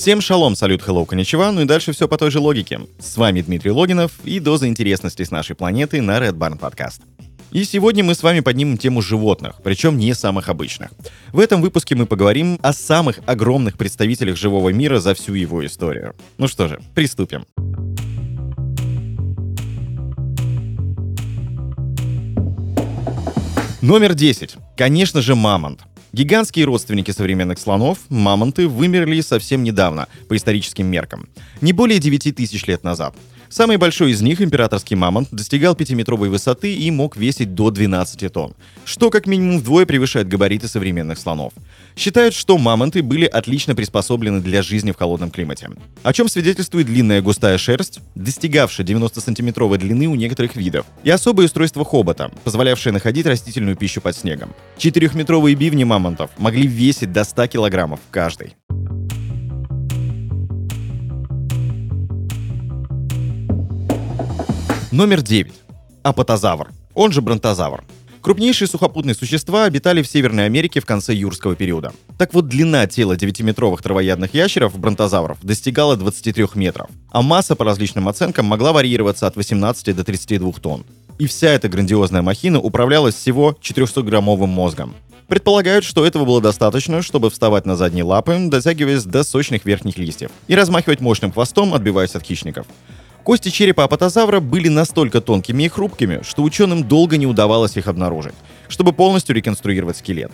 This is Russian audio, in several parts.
Всем шалом, салют, hello, коничева, ну и дальше все по той же логике. С вами Дмитрий Логинов и доза интересности с нашей планеты на Red Barn Podcast. И сегодня мы с вами поднимем тему животных, причем не самых обычных. В этом выпуске мы поговорим о самых огромных представителях живого мира за всю его историю. Ну что же, приступим. Номер 10. Конечно же, мамонт. Гигантские родственники современных слонов, мамонты, вымерли совсем недавно, по историческим меркам. Не более 9 тысяч лет назад. Самый большой из них, императорский мамонт, достигал 5-метровой высоты и мог весить до 12 тонн, что как минимум вдвое превышает габариты современных слонов. Считают, что мамонты были отлично приспособлены для жизни в холодном климате. О чем свидетельствует длинная густая шерсть, достигавшая 90-сантиметровой длины у некоторых видов, и особое устройство хобота, позволявшее находить растительную пищу под снегом. Четырехметровые бивни мамонтов могли весить до 100 килограммов каждый. Номер 9. Апатозавр, он же бронтозавр. Крупнейшие сухопутные существа обитали в Северной Америке в конце юрского периода. Так вот, длина тела 9-метровых травоядных ящеров, бронтозавров, достигала 23 метров, а масса по различным оценкам могла варьироваться от 18 до 32 тонн. И вся эта грандиозная махина управлялась всего 400-граммовым мозгом. Предполагают, что этого было достаточно, чтобы вставать на задние лапы, дотягиваясь до сочных верхних листьев, и размахивать мощным хвостом, отбиваясь от хищников. Кости черепа апатозавра были настолько тонкими и хрупкими, что ученым долго не удавалось их обнаружить, чтобы полностью реконструировать скелет.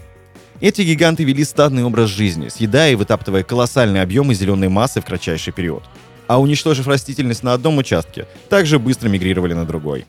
Эти гиганты вели стадный образ жизни, съедая и вытаптывая колоссальные объемы зеленой массы в кратчайший период. А уничтожив растительность на одном участке, также быстро мигрировали на другой.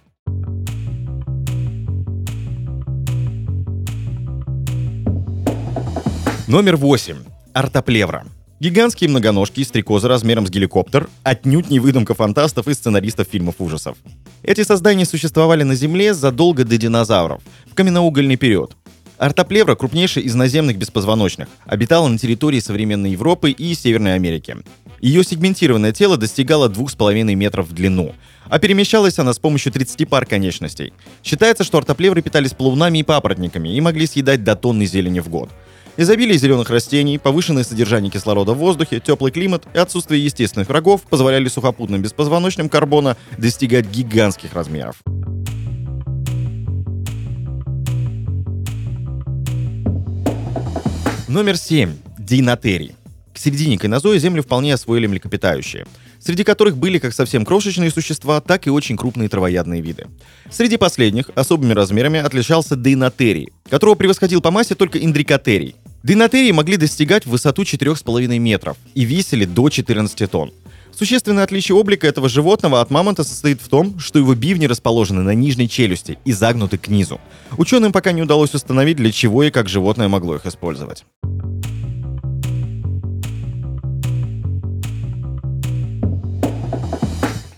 Номер 8. Артоплевра. Гигантские многоножки и стрекозы размером с геликоптер отнюдь не выдумка фантастов и сценаристов фильмов ужасов. Эти создания существовали на Земле задолго до динозавров, в каменноугольный период. Артоплевра, крупнейшая из наземных беспозвоночных, обитала на территории современной Европы и Северной Америки. Ее сегментированное тело достигало 2,5 метров в длину, а перемещалась она с помощью 30 пар конечностей. Считается, что артоплевры питались плавунами и папоротниками и могли съедать до тонны зелени в год – Изобилие зеленых растений, повышенное содержание кислорода в воздухе, теплый климат и отсутствие естественных врагов позволяли сухопутным беспозвоночным карбона достигать гигантских размеров. Номер 7. Динотерий. К середине кайнозоя Землю вполне освоили млекопитающие, среди которых были как совсем крошечные существа, так и очень крупные травоядные виды. Среди последних особыми размерами отличался дейнотерий, которого превосходил по массе только индрикотерий, Динотерии могли достигать в высоту 4,5 метров и весили до 14 тонн. Существенное отличие облика этого животного от мамонта состоит в том, что его бивни расположены на нижней челюсти и загнуты к низу. Ученым пока не удалось установить, для чего и как животное могло их использовать.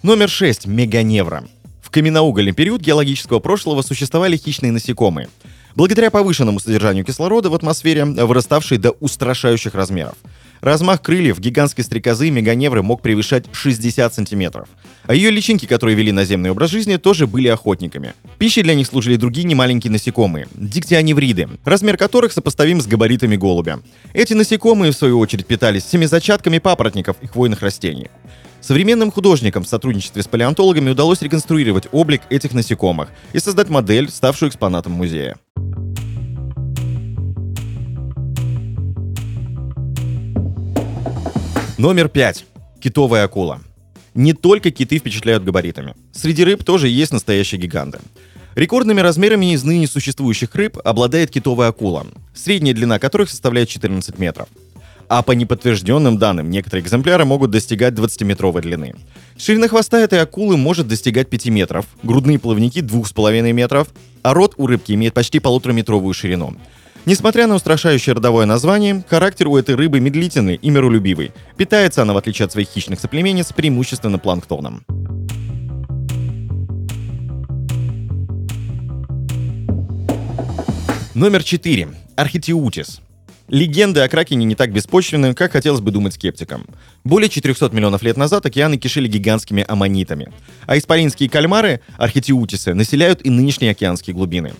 Номер 6. Меганевра. В каменноугольный период геологического прошлого существовали хищные насекомые – благодаря повышенному содержанию кислорода в атмосфере, выраставшей до устрашающих размеров. Размах крыльев гигантской стрекозы меганевры мог превышать 60 сантиметров. А ее личинки, которые вели наземный образ жизни, тоже были охотниками. Пищей для них служили другие немаленькие насекомые – диктионевриды, размер которых сопоставим с габаритами голубя. Эти насекомые, в свою очередь, питались семизачатками папоротников и хвойных растений. Современным художникам в сотрудничестве с палеонтологами удалось реконструировать облик этих насекомых и создать модель, ставшую экспонатом музея. Номер пять. Китовая акула. Не только киты впечатляют габаритами. Среди рыб тоже есть настоящие гиганты. Рекордными размерами из ныне существующих рыб обладает китовая акула, средняя длина которых составляет 14 метров. А по неподтвержденным данным, некоторые экземпляры могут достигать 20-метровой длины. Ширина хвоста этой акулы может достигать 5 метров, грудные плавники 2,5 метров, а рот у рыбки имеет почти полутораметровую ширину. Несмотря на устрашающее родовое название, характер у этой рыбы медлительный и миролюбивый. Питается она, в отличие от своих хищных соплеменниц, преимущественно планктоном. Номер 4. Архитиутис. Легенды о Кракене не так беспочвенны, как хотелось бы думать скептикам. Более 400 миллионов лет назад океаны кишили гигантскими аммонитами, а исполинские кальмары, архитиутисы, населяют и нынешние океанские глубины.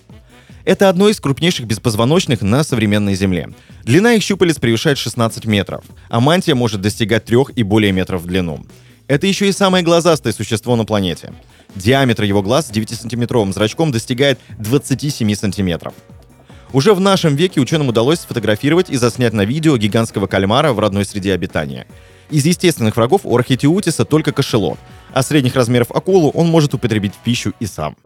Это одно из крупнейших беспозвоночных на современной Земле. Длина их щупалец превышает 16 метров, а мантия может достигать 3 и более метров в длину. Это еще и самое глазастое существо на планете. Диаметр его глаз с 9-сантиметровым зрачком достигает 27 сантиметров. Уже в нашем веке ученым удалось сфотографировать и заснять на видео гигантского кальмара в родной среде обитания. Из естественных врагов у архитиутиса только кошелот, а средних размеров акулу он может употребить в пищу и сам.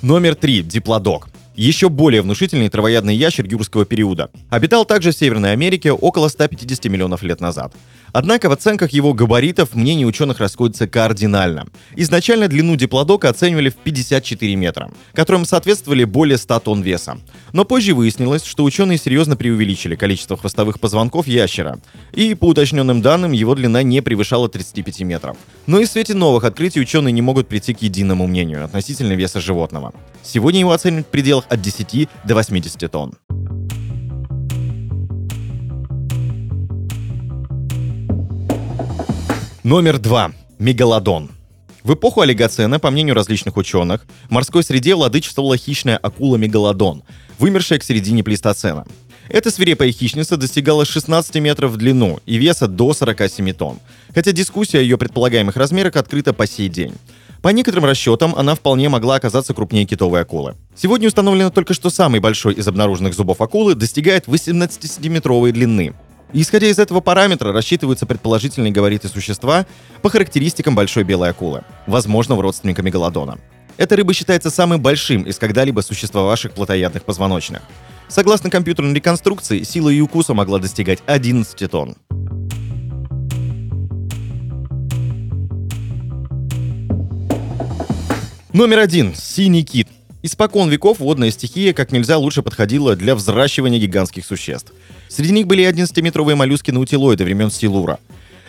Номер три. Диплодок еще более внушительный травоядный ящер юрского периода. Обитал также в Северной Америке около 150 миллионов лет назад. Однако в оценках его габаритов мнения ученых расходятся кардинально. Изначально длину диплодока оценивали в 54 метра, которым соответствовали более 100 тонн веса. Но позже выяснилось, что ученые серьезно преувеличили количество хвостовых позвонков ящера, и по уточненным данным его длина не превышала 35 метров. Но и в свете новых открытий ученые не могут прийти к единому мнению относительно веса животного. Сегодня его оценивают в пределах от 10 до 80 тонн. Номер два. Мегалодон. В эпоху олигоцена, по мнению различных ученых, в морской среде владычествовала хищная акула мегалодон, вымершая к середине плейстоцена. Эта свирепая хищница достигала 16 метров в длину и веса до 47 тонн, хотя дискуссия о ее предполагаемых размерах открыта по сей день. По некоторым расчетам, она вполне могла оказаться крупнее китовой акулы. Сегодня установлено только, что самый большой из обнаруженных зубов акулы достигает 18-сантиметровой длины. исходя из этого параметра рассчитываются предположительные габариты существа по характеристикам большой белой акулы, возможного родственника мегалодона. Эта рыба считается самым большим из когда-либо существовавших плотоядных позвоночных. Согласно компьютерной реконструкции, сила ее укуса могла достигать 11 тонн. Номер один. Синий кит. Испокон веков водная стихия как нельзя лучше подходила для взращивания гигантских существ. Среди них были 11-метровые моллюски-наутилоиды времен Силура,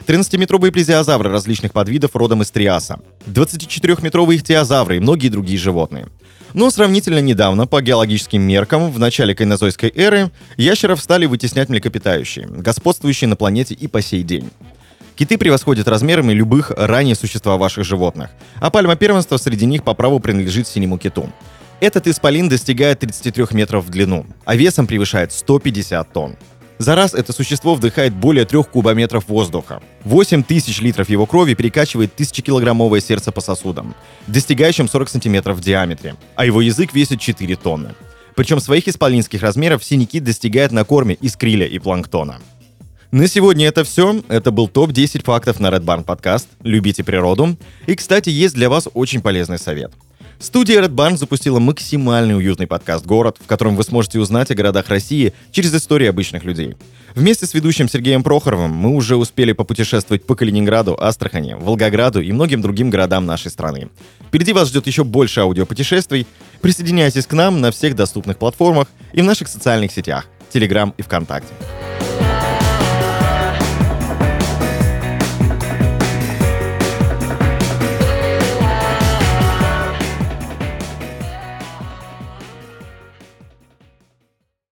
13-метровые плезиозавры различных подвидов родом из Триаса, 24-метровые ихтиозавры и многие другие животные. Но сравнительно недавно, по геологическим меркам, в начале кайнозойской эры, ящеров стали вытеснять млекопитающие, господствующие на планете и по сей день. Киты превосходят размерами любых ранее существовавших животных, а пальма первенства среди них по праву принадлежит синему киту. Этот исполин достигает 33 метров в длину, а весом превышает 150 тонн. За раз это существо вдыхает более 3 кубометров воздуха. 8 тысяч литров его крови перекачивает тысячекилограммовое сердце по сосудам, достигающим 40 сантиметров в диаметре, а его язык весит 4 тонны. Причем своих исполинских размеров синий достигает на корме из криля и планктона. На сегодня это все. Это был топ-10 фактов на Red Barn подкаст. Любите природу. И, кстати, есть для вас очень полезный совет. Студия Red Barn запустила максимальный уютный подкаст «Город», в котором вы сможете узнать о городах России через истории обычных людей. Вместе с ведущим Сергеем Прохоровым мы уже успели попутешествовать по Калининграду, Астрахани, Волгограду и многим другим городам нашей страны. Впереди вас ждет еще больше аудиопутешествий. Присоединяйтесь к нам на всех доступных платформах и в наших социальных сетях, Телеграм и ВКонтакте.